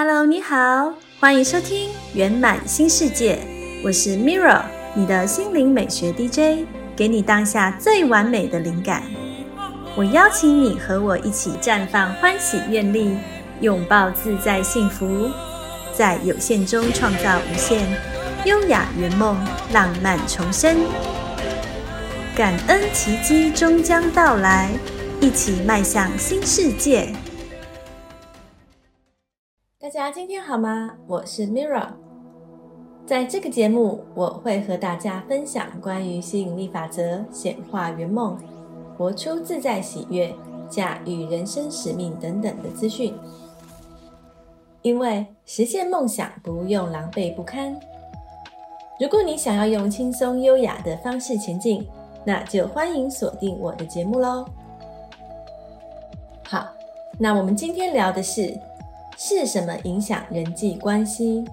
Hello，你好，欢迎收听圆满新世界，我是 Mirra，你的心灵美学 DJ，给你当下最完美的灵感。我邀请你和我一起绽放欢喜愿力，拥抱自在幸福，在有限中创造无限，优雅圆梦，浪漫重生。感恩奇迹终将到来，一起迈向新世界。大家今天好吗？我是 Mirra，在这个节目我会和大家分享关于吸引力法则、显化圆梦、活出自在喜悦、驾驭人生使命等等的资讯。因为实现梦想不用狼狈不堪。如果你想要用轻松优雅的方式前进，那就欢迎锁定我的节目喽。好，那我们今天聊的是是什么影响人际关系？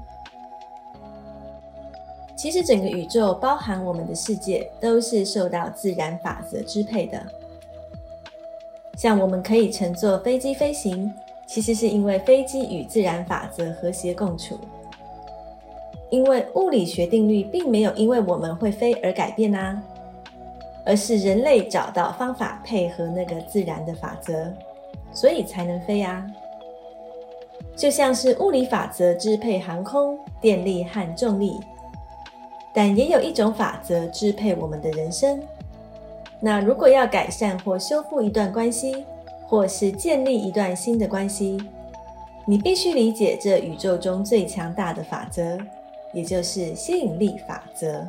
其实整个宇宙，包含我们的世界，都是受到自然法则支配的。像我们可以乘坐飞机飞行，其实是因为飞机与自然法则和谐共处。因为物理学定律并没有因为我们会飞而改变啊。而是人类找到方法配合那个自然的法则，所以才能飞啊！就像是物理法则支配航空、电力和重力，但也有一种法则支配我们的人生。那如果要改善或修复一段关系，或是建立一段新的关系，你必须理解这宇宙中最强大的法则，也就是吸引力法则。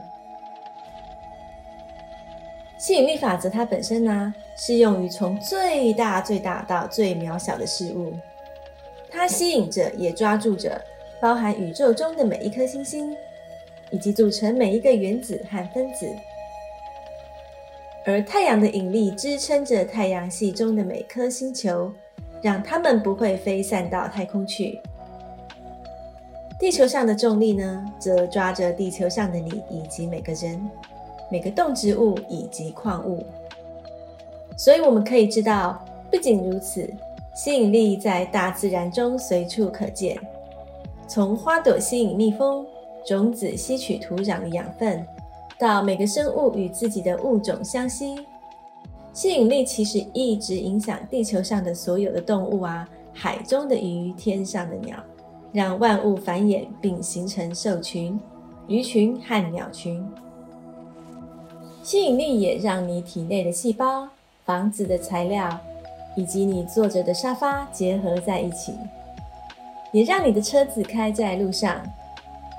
吸引力法则它本身呢，适用于从最大最大到最渺小的事物，它吸引着也抓住着包含宇宙中的每一颗星星，以及组成每一个原子和分子，而太阳的引力支撑着太阳系中的每颗星球，让它们不会飞散到太空去。地球上的重力呢，则抓着地球上的你以及每个人。每个动植物以及矿物，所以我们可以知道，不仅如此，吸引力在大自然中随处可见。从花朵吸引蜜蜂，种子吸取土壤的养分，到每个生物与自己的物种相吸，吸引力其实一直影响地球上的所有的动物啊，海中的鱼，天上的鸟，让万物繁衍并形成兽群、鱼群和鸟群。吸引力也让你体内的细胞、房子的材料以及你坐着的沙发结合在一起，也让你的车子开在路上，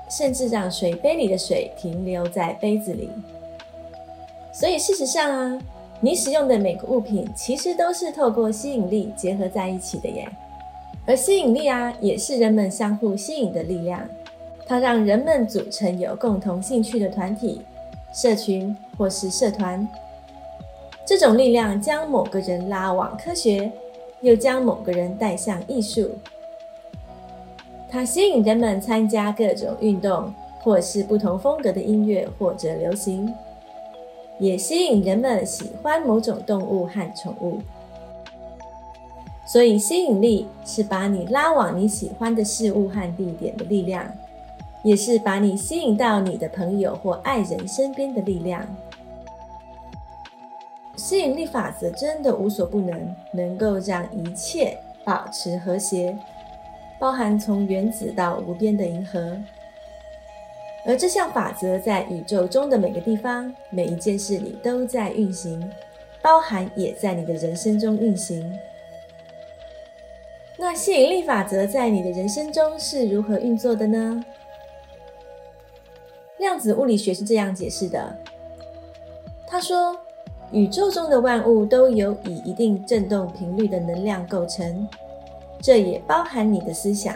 甚至让水杯里的水停留在杯子里。所以事实上啊，你使用的每个物品其实都是透过吸引力结合在一起的耶。而吸引力啊，也是人们相互吸引的力量，它让人们组成有共同兴趣的团体。社群或是社团，这种力量将某个人拉往科学，又将某个人带向艺术。它吸引人们参加各种运动，或是不同风格的音乐或者流行，也吸引人们喜欢某种动物和宠物。所以，吸引力是把你拉往你喜欢的事物和地点的力量。也是把你吸引到你的朋友或爱人身边的力量。吸引力法则真的无所不能，能够让一切保持和谐，包含从原子到无边的银河。而这项法则在宇宙中的每个地方、每一件事里都在运行，包含也在你的人生中运行。那吸引力法则在你的人生中是如何运作的呢？量子物理学是这样解释的：他说，宇宙中的万物都由以一定振动频率的能量构成，这也包含你的思想。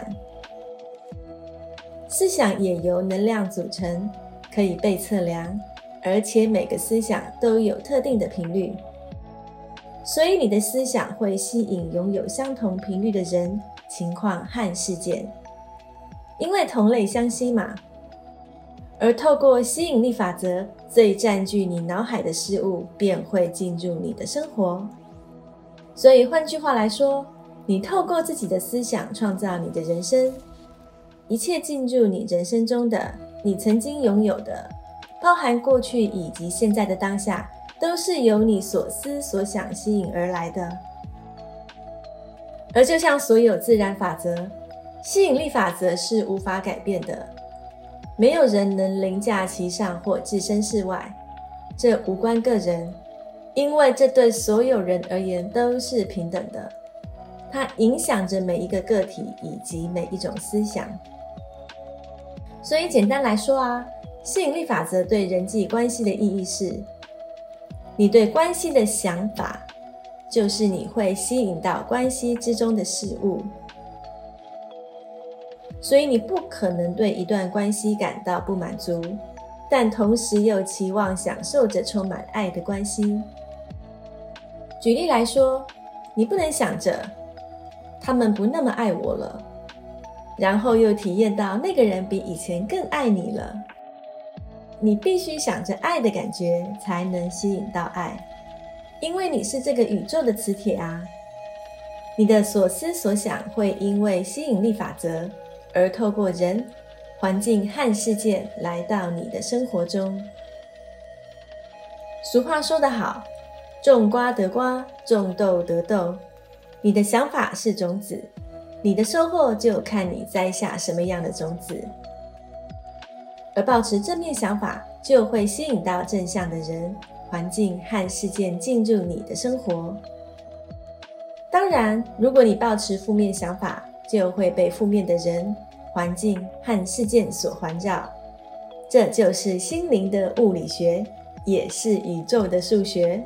思想也由能量组成，可以被测量，而且每个思想都有特定的频率，所以你的思想会吸引拥有相同频率的人、情况和事件，因为同类相吸嘛。而透过吸引力法则，最占据你脑海的事物便会进入你的生活。所以换句话来说，你透过自己的思想创造你的人生，一切进入你人生中的，你曾经拥有的，包含过去以及现在的当下，都是由你所思所想吸引而来的。而就像所有自然法则，吸引力法则是无法改变的，没有人能凌驾其上或置身事外。这无关个人，因为这对所有人而言都是平等的。它影响着每一个个体以及每一种思想。所以简单来说啊，吸引力法则对人际关系的意义是：你对关系的想法，就是你会吸引到关系之中的事物。所以你不可能对一段关系感到不满足，但同时又期望享受着充满爱的关系。举例来说，你不能想着。他们不那么爱我了，然后又体验到那个人比以前更爱你了。你必须想着爱的感觉，才能吸引到爱，因为你是这个宇宙的磁铁啊。你的所思所想会因为吸引力法则而透过人、环境和事件来到你的生活中。俗话说得好：“种瓜得瓜，种豆得豆。”你的想法是种子，你的收获就看你栽下什么样的种子。而保持正面想法，就会吸引到正向的人、环境和事件进入你的生活。当然，如果你保持负面想法，就会被负面的人、环境和事件所环绕。这就是心灵的物理学，也是宇宙的数学，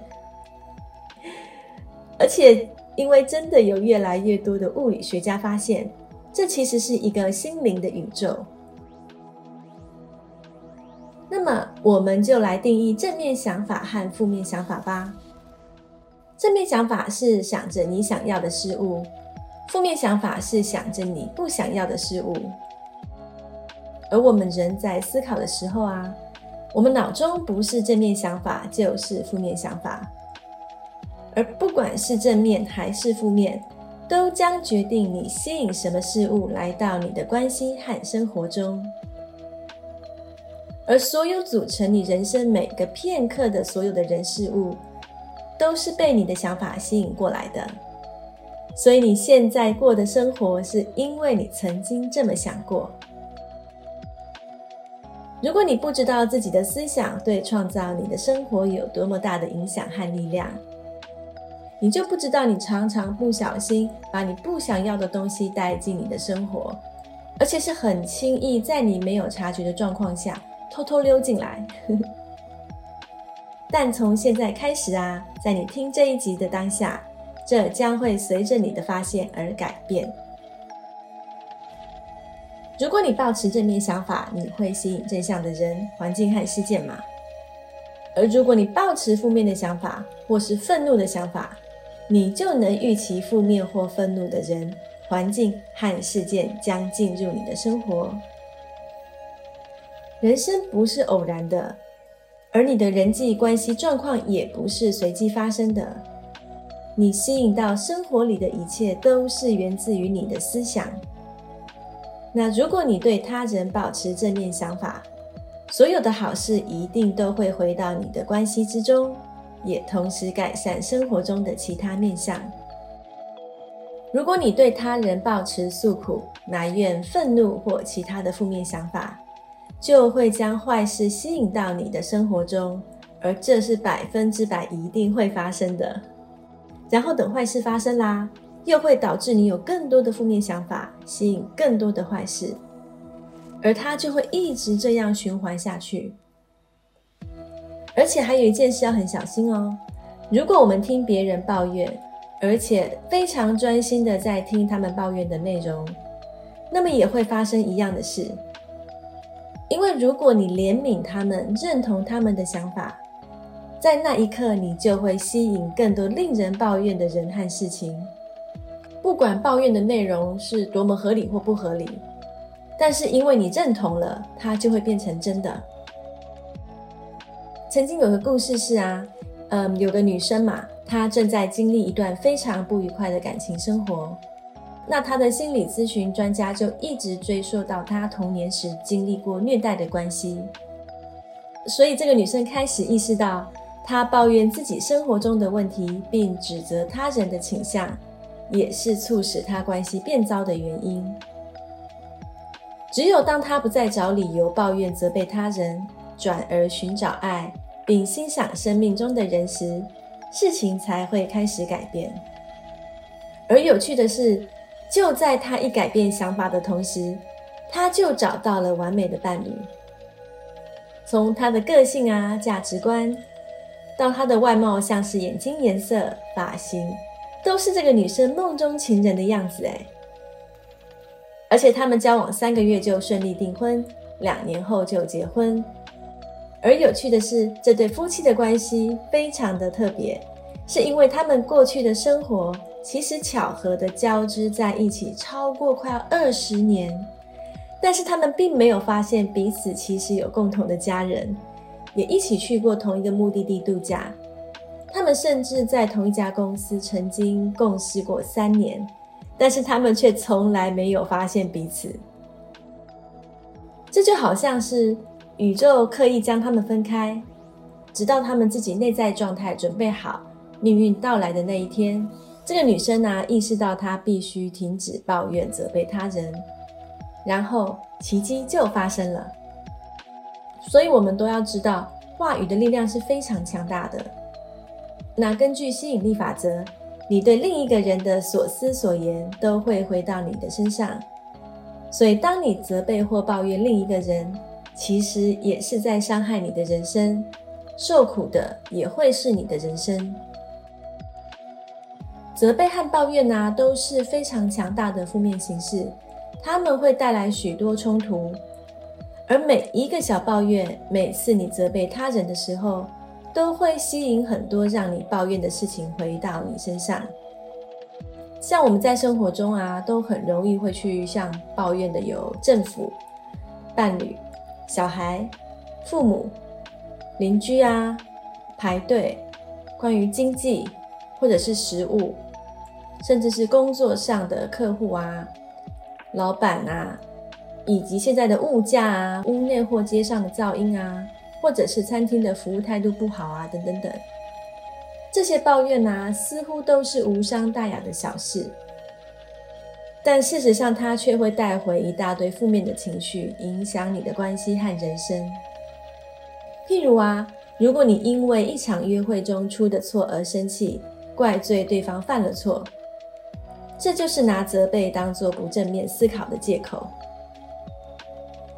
而且。因为真的有越来越多的物理学家发现，这其实是一个心灵的宇宙。那么，我们就来定义正面想法和负面想法吧。正面想法是想着你想要的事物，负面想法是想着你不想要的事物。而我们人在思考的时候啊，我们脑中不是正面想法，就是负面想法。而不管是正面还是负面，都将决定你吸引什么事物来到你的关系和生活中。而所有组成你人生每个片刻的所有的人事物，都是被你的想法吸引过来的。所以你现在过的生活，是因为你曾经这么想过。如果你不知道自己的思想对创造你的生活有多么大的影响和力量，你就不知道，你常常不小心把你不想要的东西带进你的生活，而且是很轻易在你没有察觉的状况下偷偷溜进来。但从现在开始啊，在你听这一集的当下，这将会随着你的发现而改变。如果你保持正面想法，你会吸引正向的人、环境和事件吗？而如果你保持负面的想法或是愤怒的想法，你就能预期负面或愤怒的人、环境和事件将进入你的生活。人生不是偶然的，而你的人际关系状况也不是随机发生的。你吸引到生活里的一切都是源自于你的思想。那如果你对他人保持正面想法，所有的好事一定都会回到你的关系之中。也同时改善生活中的其他面向。如果你对他人抱持诉苦、埋怨、愤怒或其他的负面想法，就会将坏事吸引到你的生活中，而这是百分之百一定会发生的。然后等坏事发生啦，又会导致你有更多的负面想法，吸引更多的坏事，而它就会一直这样循环下去。而且还有一件事要很小心哦。如果我们听别人抱怨，而且非常专心的在听他们抱怨的内容，那么也会发生一样的事。因为如果你怜悯他们，认同他们的想法，在那一刻你就会吸引更多令人抱怨的人和事情。不管抱怨的内容是多么合理或不合理，但是因为你认同了，它就会变成真的。曾经有个故事是啊，嗯，有个女生嘛，她正在经历一段非常不愉快的感情生活，那她的心理咨询专家就一直追溯到她童年时经历过虐待的关系，所以这个女生开始意识到，他抱怨自己生活中的问题，并指责他人的倾向，也是促使他关系变糟的原因。只有当他不再找理由抱怨、责备他人，转而寻找爱，并欣赏生命中的人时，事情才会开始改变。而有趣的是。就在他一改变想法的同时，他就找到了完美的伴侣。从他的个性啊、价值观，到他的外貌，像是眼睛颜色、发型，都是这个女生梦中情人的样子哎。而且他们交往三个月就顺利订婚，两年后就结婚。而有趣的是，这对夫妻的关系非常的特别，是因为他们过去的生活。其实巧合的交织在一起超过快要二十年，但是他们并没有发现彼此其实有共同的家人，也一起去过同一个目的地度假。他们甚至在同一家公司曾经共事过三年，但是他们却从来没有发现彼此。这就好像是宇宙刻意将他们分开，直到他们自己内在状态准备好，命运到来的那一天。这个女生呢，意识到她必须停止抱怨、责备他人，然后奇迹就发生了。所以，我们都要知道，话语的力量是非常强大的。那根据吸引力法则，你对另一个人的所思所言都会回到你的身上。所以，当你责备或抱怨另一个人，其实也是在伤害你的人生，受苦的也会是你的人生。责备和抱怨呢都是非常强大的负面形式，他们会带来许多冲突。而每一个小抱怨，每次你责备他人的时候，都会吸引很多让你抱怨的事情回到你身上。像我们在生活中啊，都很容易会去向抱怨的有政府、伴侣、小孩、父母、邻居啊，排队，关于经济或者是食物。甚至是工作上的客户啊、老板啊，以及现在的物价啊、屋内或街上的噪音啊，或者是餐厅的服务态度不好啊，等等等，这些抱怨啊，似乎都是无伤大雅的小事，但事实上，它却会带回一大堆负面的情绪，影响你的关系和人生。譬如啊，如果你因为一场约会中出的错而生气，怪罪对方犯了错。这就是拿责备当做不正面思考的借口。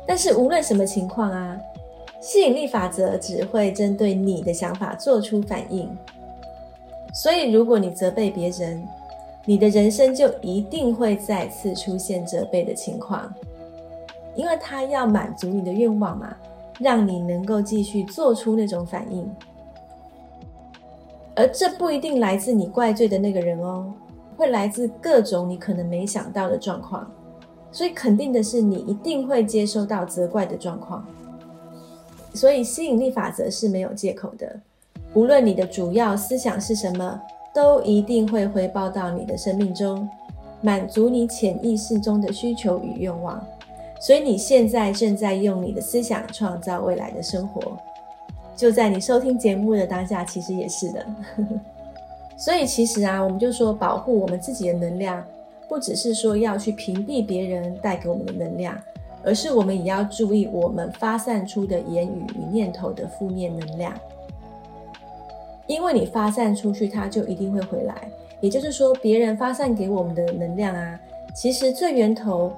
但是无论什么情况啊，吸引力法则只会针对你的想法做出反应。所以，如果你责备别人，你的人生就一定会再次出现责备的情况，因为他要满足你的愿望嘛，让你能够继续做出那种反应。而这不一定来自你怪罪的那个人哦。会来自各种你可能没想到的状况，所以肯定的是，你一定会接收到责怪的状况。所以吸引力法则是没有借口的，无论你的主要思想是什么，都一定会回报到你的生命中，满足你潜意识中的需求与愿望。所以你现在正在用你的思想创造未来的生活，就在你收听节目的当下，其实也是的。所以其实啊，我们就说保护我们自己的能量，不只是说要去屏蔽别人带给我们的能量，而是我们也要注意我们发散出的言语与念头的负面能量。因为你发散出去，它就一定会回来。也就是说，别人发散给我们的能量啊，其实最源头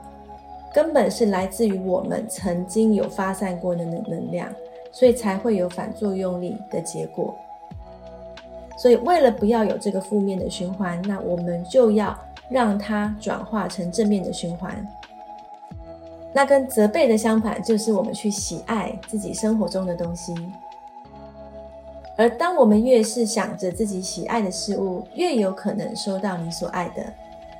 根本是来自于我们曾经有发散过的能能量，所以才会有反作用力的结果。所以，为了不要有这个负面的循环，那我们就要让它转化成正面的循环。那跟责备的相反，就是我们去喜爱自己生活中的东西。而当我们越是想着自己喜爱的事物，越有可能收到你所爱的。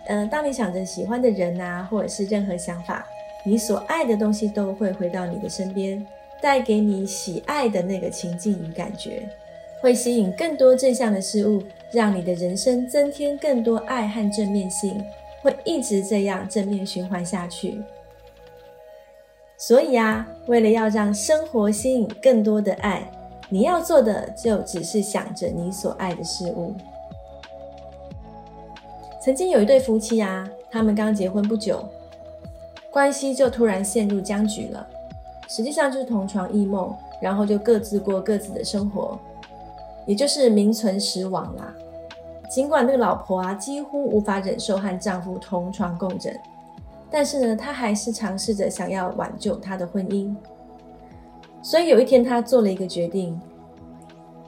嗯，当你想着喜欢的人啊，或者是任何想法，你所爱的东西都会回到你的身边，带给你喜爱的那个情境与感觉。会吸引更多正向的事物，让你的人生增添更多爱和正面性，会一直这样正面循环下去。所以啊，为了要让生活吸引更多的爱，你要做的就只是想着你所爱的事物。曾经有一对夫妻啊，他们刚结婚不久，关系就突然陷入僵局了。实际上就是同床异梦，然后就各自过各自的生活，也就是名存实亡啦。尽管那个老婆啊几乎无法忍受和丈夫同床共枕，但是呢，她还是尝试着想要挽救她的婚姻。所以有一天，她做了一个决定，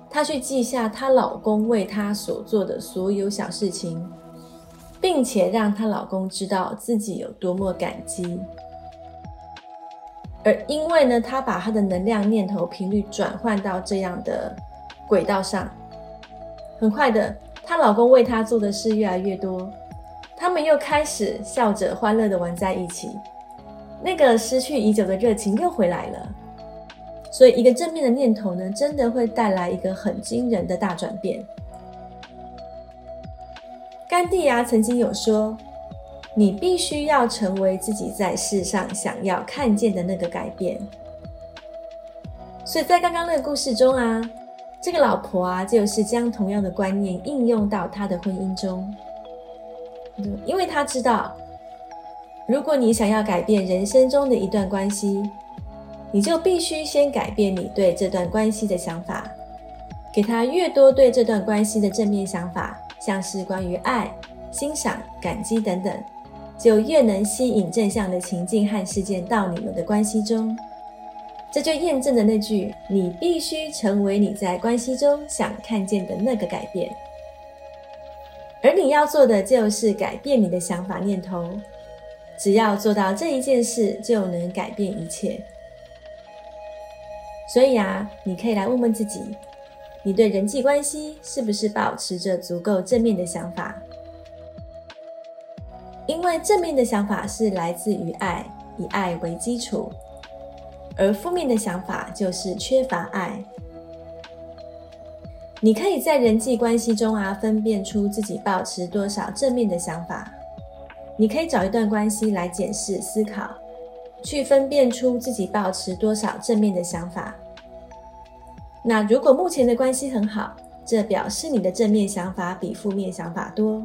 她去记下她老公为她所做的所有小事情，并且让她老公知道自己有多么感激。而因为呢，她把她的能量、念头、频率转换到这样的轨道上，很快的。她老公为她做的事越来越多，他们又开始笑着欢乐的玩在一起，那个失去已久的热情又回来了。所以，一个正面的念头呢，真的会带来一个很惊人的大转变。甘地呀，曾经有说：“你必须要成为自己在世上想要看见的那个改变。”所以在刚刚那个故事中啊。这个老婆啊，就是将同样的观念应用到她的婚姻中，因为她知道，如果你想要改变人生中的一段关系，你就必须先改变你对这段关系的想法，给他越多对这段关系的正面想法，像是关于爱、欣赏、感激等等，就越能吸引正向的情境和事件到你们的关系中。这就验证了那句：“你必须成为你在关系中想看见的那个改变。”而你要做的就是改变你的想法念头。只要做到这一件事，就能改变一切。所以啊，你可以来问问自己：你对人际关系是不是保持着足够正面的想法？因为正面的想法是来自于爱，以爱为基础。而负面的想法就是缺乏爱。你可以在人际关系中啊，分辨出自己保持多少正面的想法。你可以找一段关系来检视、思考，去分辨出自己保持多少正面的想法。那如果目前的关系很好，这表示你的正面想法比负面想法多。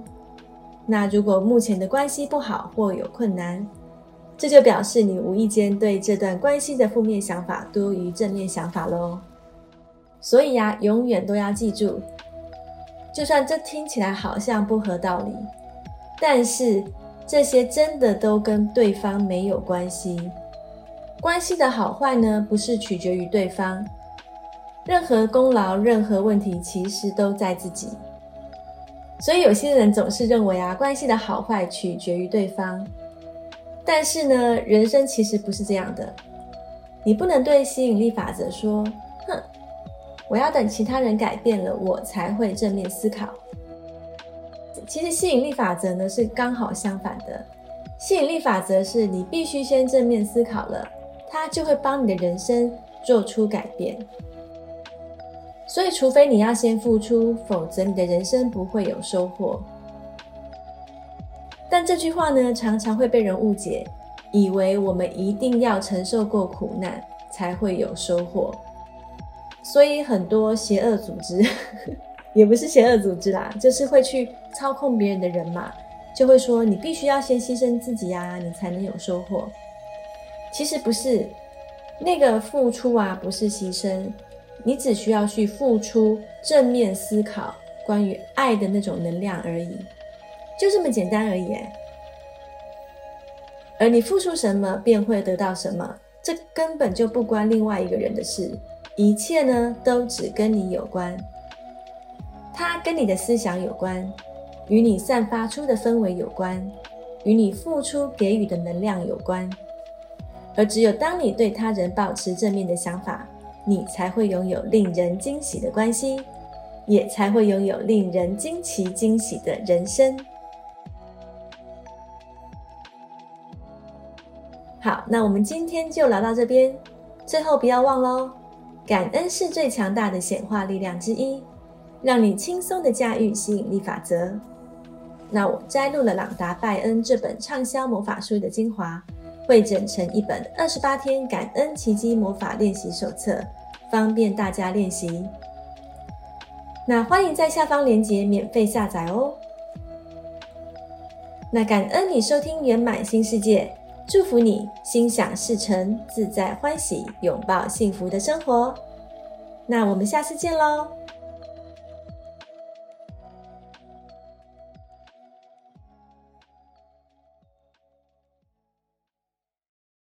那如果目前的关系不好或有困难，这就表示你无意间对这段关系的负面想法多于正面想法喽。所以呀，永远都要记住，就算这听起来好像不合道理，但是这些真的都跟对方没有关系。关系的好坏呢，不是取决于对方，任何功劳、任何问题，其实都在自己。所以有些人总是认为啊，关系的好坏取决于对方。但是呢，人生其实不是这样的。你不能对吸引力法则说：“哼，我要等其他人改变了，我才会正面思考。”其实吸引力法则呢是刚好相反的。吸引力法则是你必须先正面思考了，它就会帮你的人生做出改变。所以，除非你要先付出，否则你的人生不会有收获。但这句话呢，常常会被人误解，以为我们一定要承受过苦难才会有收获。所以很多邪恶组织，也不是邪恶组织啦，就是会去操控别人的人嘛，就会说你必须要先牺牲自己呀，你才能有收获。其实不是，那个付出啊，不是牺牲，你只需要去付出正面思考关于爱的那种能量而已。就这么简单而已，而你付出什么，便会得到什么，这根本就不关另外一个人的事，一切呢都只跟你有关，它跟你的思想有关，与你散发出的氛围有关，与你付出给予的能量有关，而只有当你对他人保持正面的想法，你才会拥有令人惊喜的关系，也才会拥有令人惊奇惊喜的人生。那我们今天就聊到这边。最后不要忘喽，感恩是最强大的显化力量之一，让你轻松的驾驭吸引力法则。那我摘录了朗达·拜恩这本畅销魔法书的精华，汇整成一本二十八天感恩奇迹魔法练习手册，方便大家练习。那欢迎在下方链接免费下载哦。那感恩你收听圆满新世界，祝福你心想事成，自在欢喜，拥抱幸福的生活。那我们下次见喽。